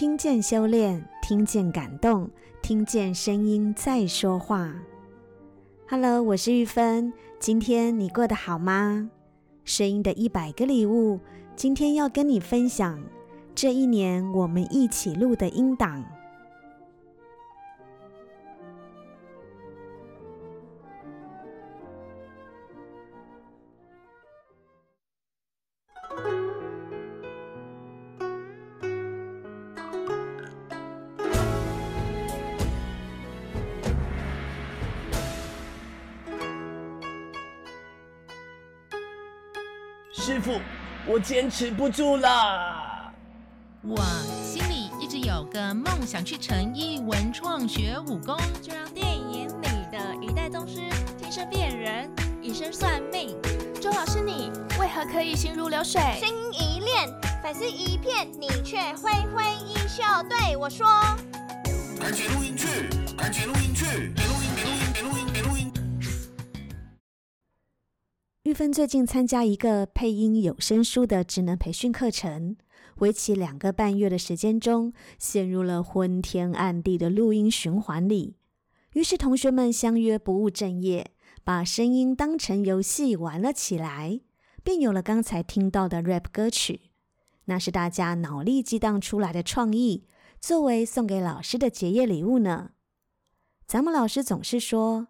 听见修炼，听见感动，听见声音在说话。Hello，我是玉芬，今天你过得好吗？声音的一百个礼物，今天要跟你分享这一年我们一起录的音档。师傅，我坚持不住了。我心里一直有个梦想，去成艺文创学武功，就让电影里的一代宗师天生变人，以身算命。周老师，你为何可以心如流水？声音一练，粉丝一片，你却挥挥衣袖对我说：“赶紧录音去，赶紧录音去，别录音，别录音，别录音，别录音。”最近参加一个配音有声书的职能培训课程，为期两个半月的时间中，陷入了昏天暗地的录音循环里。于是同学们相约不务正业，把声音当成游戏玩了起来，便有了刚才听到的 rap 歌曲。那是大家脑力激荡出来的创意，作为送给老师的结业礼物呢。咱们老师总是说，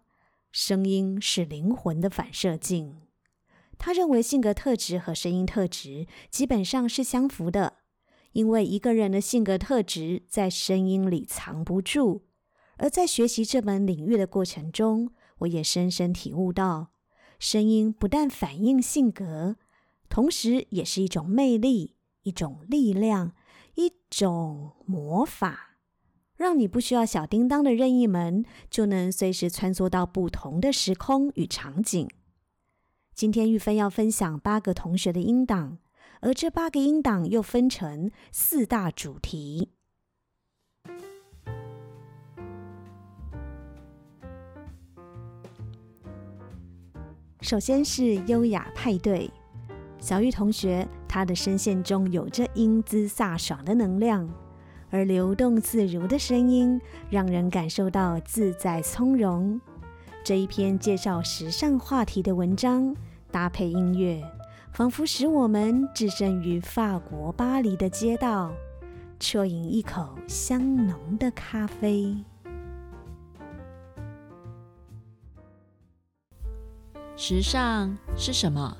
声音是灵魂的反射镜。他认为性格特质和声音特质基本上是相符的，因为一个人的性格特质在声音里藏不住。而在学习这门领域的过程中，我也深深体悟到，声音不但反映性格，同时也是一种魅力、一种力量、一种魔法，让你不需要小叮当的任意门，就能随时穿梭到不同的时空与场景。今天玉芬要分享八个同学的音档，而这八个音档又分成四大主题。首先是优雅派对，小玉同学，她的声线中有着英姿飒爽的能量，而流动自如的声音让人感受到自在从容。这一篇介绍时尚话题的文章，搭配音乐，仿佛使我们置身于法国巴黎的街道，啜饮一口香浓的咖啡。时尚是什么？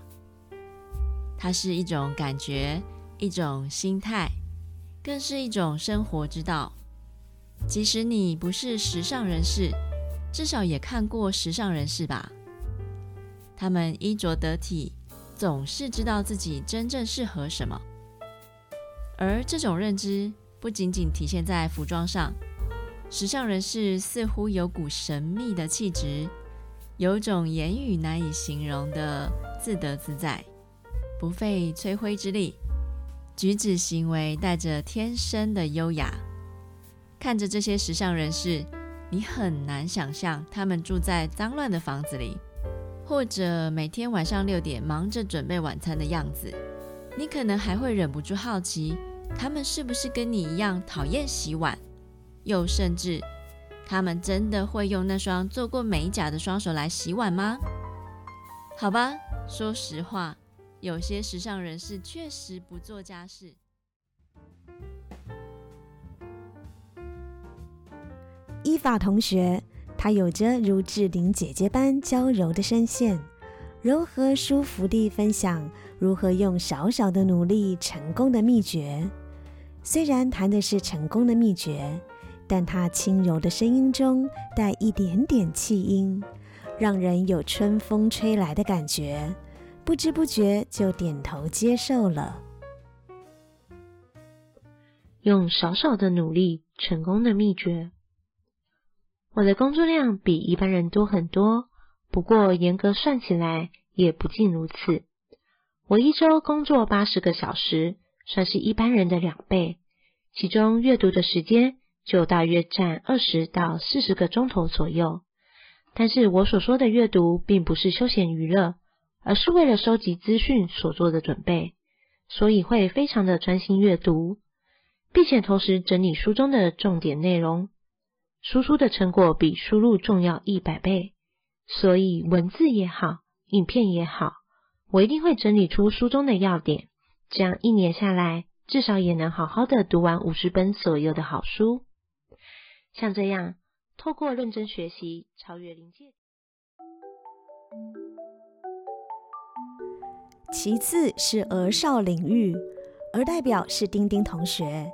它是一种感觉，一种心态，更是一种生活之道。即使你不是时尚人士，至少也看过时尚人士吧？他们衣着得体，总是知道自己真正适合什么。而这种认知不仅仅体现在服装上，时尚人士似乎有股神秘的气质，有种言语难以形容的自得自在，不费吹灰之力，举止行为带着天生的优雅。看着这些时尚人士。你很难想象他们住在脏乱的房子里，或者每天晚上六点忙着准备晚餐的样子。你可能还会忍不住好奇，他们是不是跟你一样讨厌洗碗？又甚至，他们真的会用那双做过美甲的双手来洗碗吗？好吧，说实话，有些时尚人士确实不做家事。伊法同学，她有着如志玲姐姐般娇柔的声线，柔和舒服地分享如何用少少的努力成功的秘诀。虽然谈的是成功的秘诀，但她轻柔的声音中带一点点气音，让人有春风吹来的感觉，不知不觉就点头接受了。用少少的努力成功的秘诀。我的工作量比一般人多很多，不过严格算起来也不尽如此。我一周工作八十个小时，算是一般人的两倍，其中阅读的时间就大约占二十到四十个钟头左右。但是我所说的阅读，并不是休闲娱乐，而是为了收集资讯所做的准备，所以会非常的专心阅读。并且同时整理书中的重点内容。输出的成果比输入重要一百倍，所以文字也好，影片也好，我一定会整理出书中的要点，这样一年下来，至少也能好好的读完五十本左右的好书。像这样，透过认真学习，超越临界。其次是儿少领域，儿代表是丁丁同学，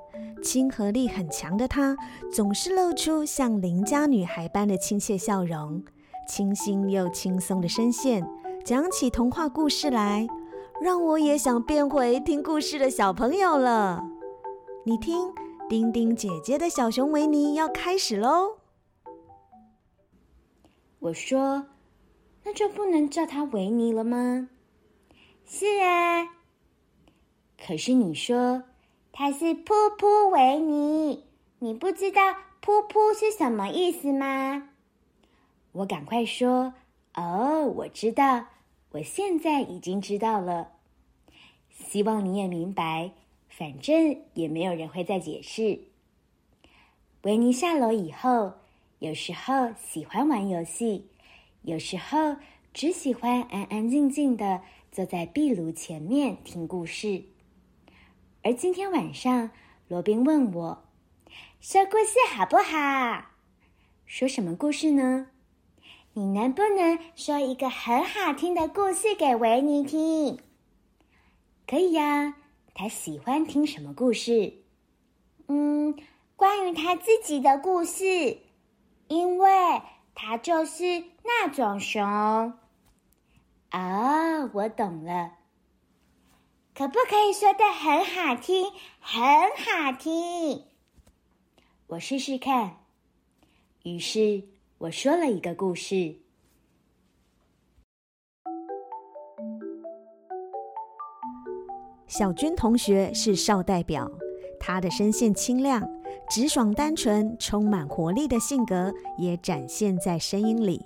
亲和力很强的她，总是露出像邻家女孩般的亲切笑容，清新又轻松的声线，讲起童话故事来，让我也想变回听故事的小朋友了。你听，丁丁姐姐的小熊维尼要开始喽。我说，那就不能叫他维尼了吗？是啊，可是你说他是噗噗维尼，你不知道噗噗是什么意思吗？我赶快说，哦，我知道，我现在已经知道了。希望你也明白，反正也没有人会再解释。维尼下楼以后，有时候喜欢玩游戏，有时候只喜欢安安静静的。坐在壁炉前面听故事，而今天晚上，罗宾问我说故事好不好？说什么故事呢？你能不能说一个很好听的故事给维尼听？可以呀，他喜欢听什么故事？嗯，关于他自己的故事，因为他就是那种熊。哦，我懂了。可不可以说得很好听，很好听？我试试看。于是我说了一个故事。小军同学是少代表，他的声线清亮、直爽、单纯、充满活力的性格也展现在声音里。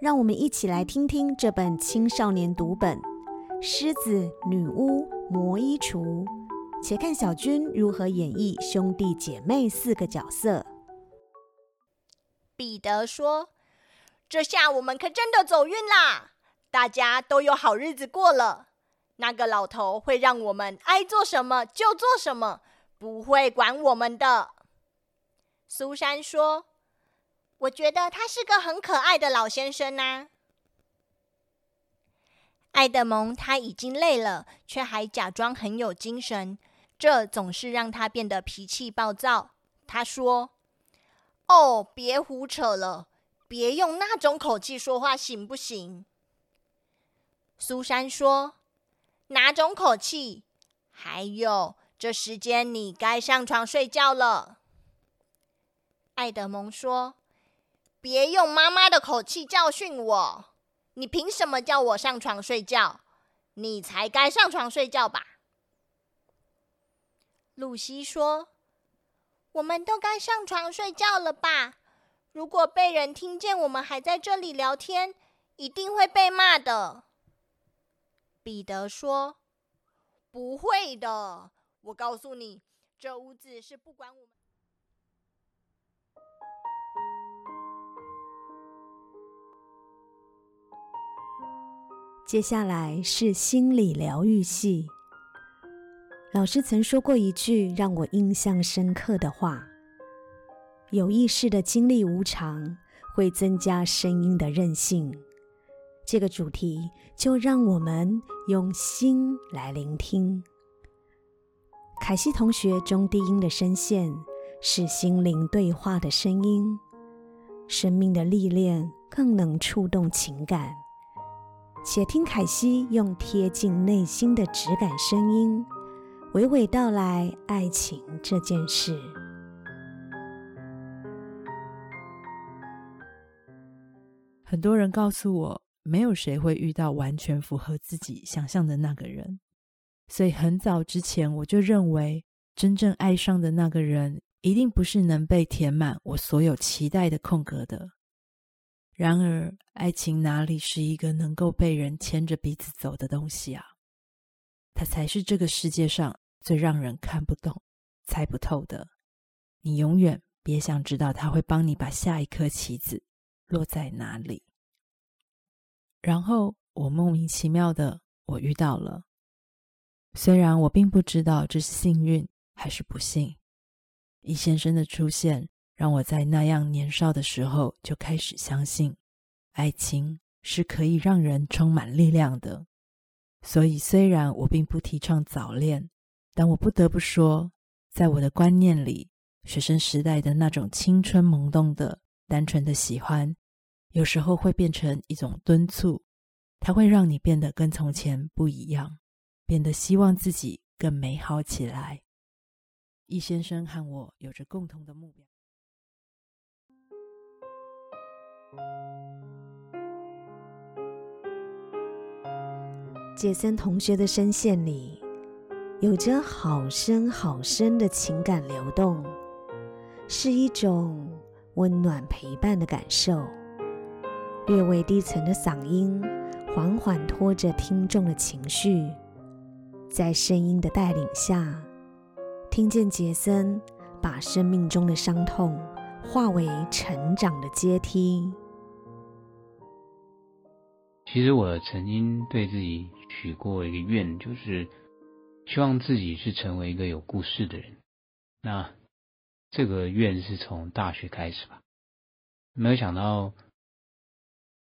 让我们一起来听听这本青少年读本《狮子、女巫、魔衣橱》，且看小军如何演绎兄弟姐妹四个角色。彼得说：“这下我们可真的走运啦！大家都有好日子过了。那个老头会让我们爱做什么就做什么，不会管我们的。”苏珊说。我觉得他是个很可爱的老先生呐、爱德蒙他已经累了，却还假装很有精神，这总是让他变得脾气暴躁。他说：“哦，别胡扯了，别用那种口气说话，行不行？”苏珊说：“哪种口气？还有，这时间你该上床睡觉了。”爱德蒙说。别用妈妈的口气教训我！你凭什么叫我上床睡觉？你才该上床睡觉吧？露西说：“我们都该上床睡觉了吧？如果被人听见我们还在这里聊天，一定会被骂的。”彼得说：“不会的，我告诉你，这屋子是不管我们。”接下来是心理疗愈系。老师曾说过一句让我印象深刻的话：“有意识的经历无常，会增加声音的韧性。”这个主题就让我们用心来聆听。凯西同学中低音的声线是心灵对话的声音，生命的历练更能触动情感。且听凯西用贴近内心的质感声音，娓娓道来爱情这件事。很多人告诉我，没有谁会遇到完全符合自己想象的那个人，所以很早之前我就认为，真正爱上的那个人，一定不是能被填满我所有期待的空格的。然而，爱情哪里是一个能够被人牵着鼻子走的东西啊？它才是这个世界上最让人看不懂、猜不透的。你永远别想知道他会帮你把下一颗棋子落在哪里。然后我莫名其妙的，我遇到了。虽然我并不知道这是幸运还是不幸，易先生的出现让我在那样年少的时候就开始相信，爱情是可以让人充满力量的。所以虽然我并不提倡早恋，但我不得不说，在我的观念里，学生时代的那种青春萌动的、单纯的喜欢，有时候会变成一种敦促，它会让你变得跟从前不一样。变得希望自己更美好起来。易先生和我有着共同的目标。杰森同学的声线里有着好深好深的情感流动，是一种温暖陪伴的感受。略微低沉的嗓音缓缓拖着听众的情绪。在声音的带领下，听见杰森把生命中的伤痛化为成长的阶梯。其实我曾经对自己许过一个愿，就是希望自己是成为一个有故事的人。那这个愿是从大学开始吧，没有想到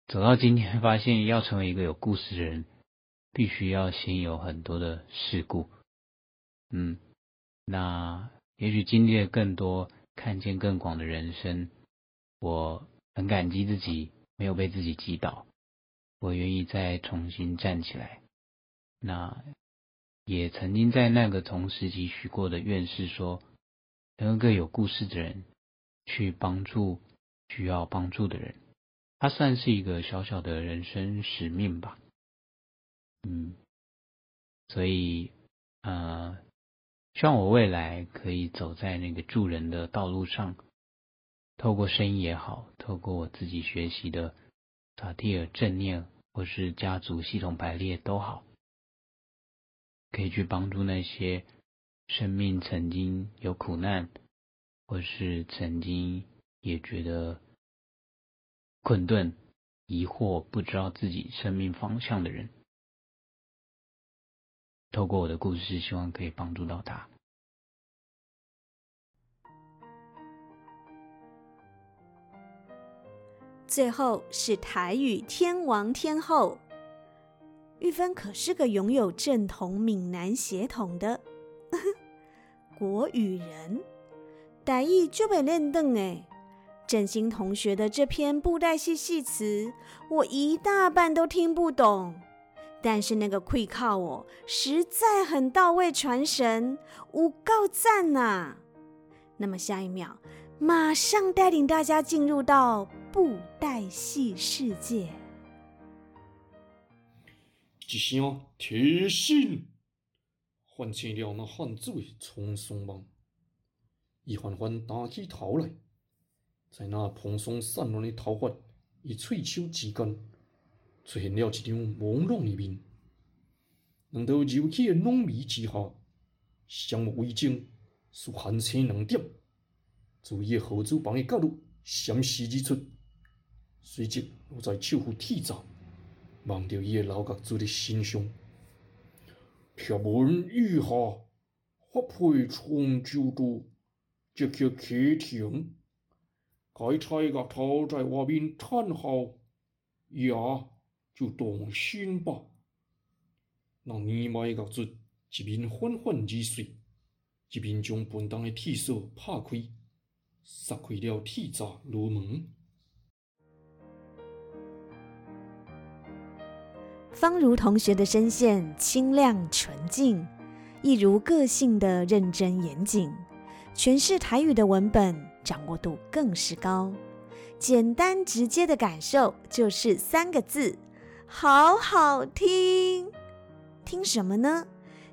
走到今天，发现要成为一个有故事的人。必须要先有很多的事故，嗯，那也许经历了更多，看见更广的人生，我很感激自己没有被自己击倒，我愿意再重新站起来。那也曾经在那个同时期许过的愿是说，能够有故事的人去帮助需要帮助的人，他算是一个小小的人生使命吧。嗯，所以，呃，希望我未来可以走在那个助人的道路上，透过声音也好，透过我自己学习的萨提尔正念或是家族系统排列都好，可以去帮助那些生命曾经有苦难，或是曾经也觉得困顿、疑惑、不知道自己生命方向的人。透过我的故事，希望可以帮助到他。最后是台语天王天后玉芬，可是个拥有正统闽南血统的 国语人，台语就被练邓哎。振兴同学的这篇布袋戏戏词，我一大半都听不懂。但是那个会靠我实在很到位，传神，有够赞呐！那么下一秒，马上带领大家进入到布袋戏世界。一声提醒，唤醒了那汉子的沧桑梦。伊缓缓抬起头来，在那蓬松散乱的头发与翠手之间。出现了一张朦胧的面，两道柔气的浓眉之下，双目微睁，似寒星两点，自伊的毫子房的角落闪现而出。随即，我在手扶铁闸，望着伊的老角子的身上，贴文以下，发配长久度，即刻开庭。该菜额头在外面叹号，呀。就动心吧。那年迈的子一面缓缓入睡，一面将笨重的铁锁拍开，撒开了铁闸罗门。方如同学的声线清亮纯净，一如个性的认真严谨，诠释台语的文本掌握度更是高。简单直接的感受就是三个字。好好听，听什么呢？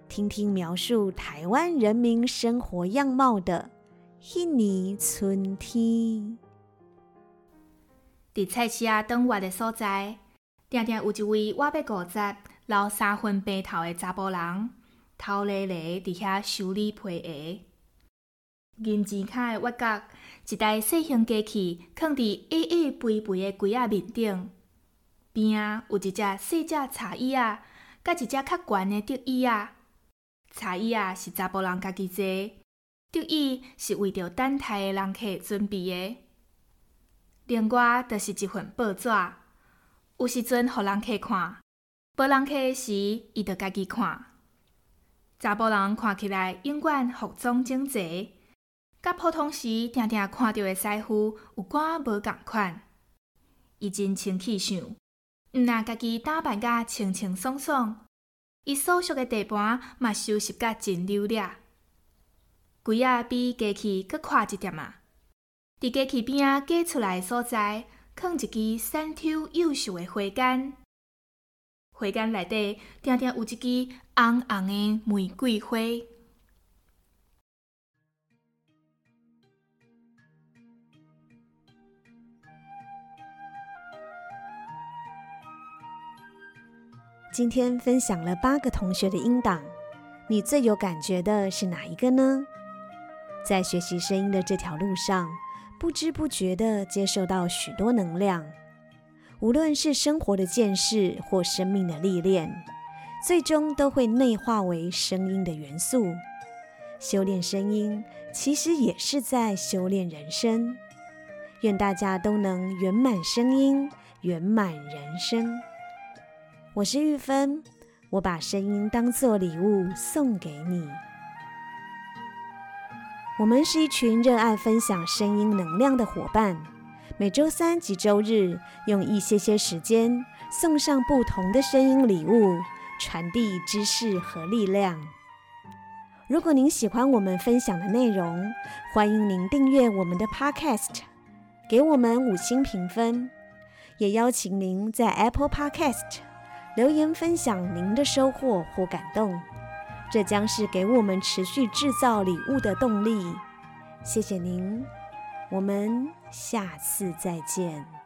听听描述台湾人民生活样貌的《一年春天》。在菜市仔等我的所在，定定有一位我要五十、留三分白头的查甫人，头犁犁伫遐修理皮鞋。银钱卡的挖角，一台细型机器放伫矮矮肥肥的柜仔面顶，边啊有一只细只茶椅啊，甲一只较悬的竹椅仔。茶椅啊是查甫人家己坐，竹椅是为着等待的人客准备的。另外，就是一份报纸，有时阵互人客看，无人客时，伊着家己看。查甫人看起来永远服装整齐，甲普通时定定看到的师傅有寡无共款。伊真清气相，毋若家己打扮甲清清爽爽，伊所属的地盘嘛收拾甲真溜俩。柜仔比机器阁快一点啊。伫过去边仔夹出来所在，放一支闪抽幼秀的花杆。花杆内底定定有一支红红的玫瑰花。今天分享了八个同学的音档，你最有感觉的是哪一个呢？在学习声音的这条路上，不知不觉地接受到许多能量，无论是生活的见识或生命的历练，最终都会内化为声音的元素。修炼声音，其实也是在修炼人生。愿大家都能圆满声音，圆满人生。我是玉芬，我把声音当作礼物送给你。我们是一群热爱分享声音能量的伙伴，每周三及周日用一些些时间送上不同的声音礼物，传递知识和力量。如果您喜欢我们分享的内容，欢迎您订阅我们的 Podcast，给我们五星评分，也邀请您在 Apple Podcast 留言分享您的收获或感动。这将是给我们持续制造礼物的动力。谢谢您，我们下次再见。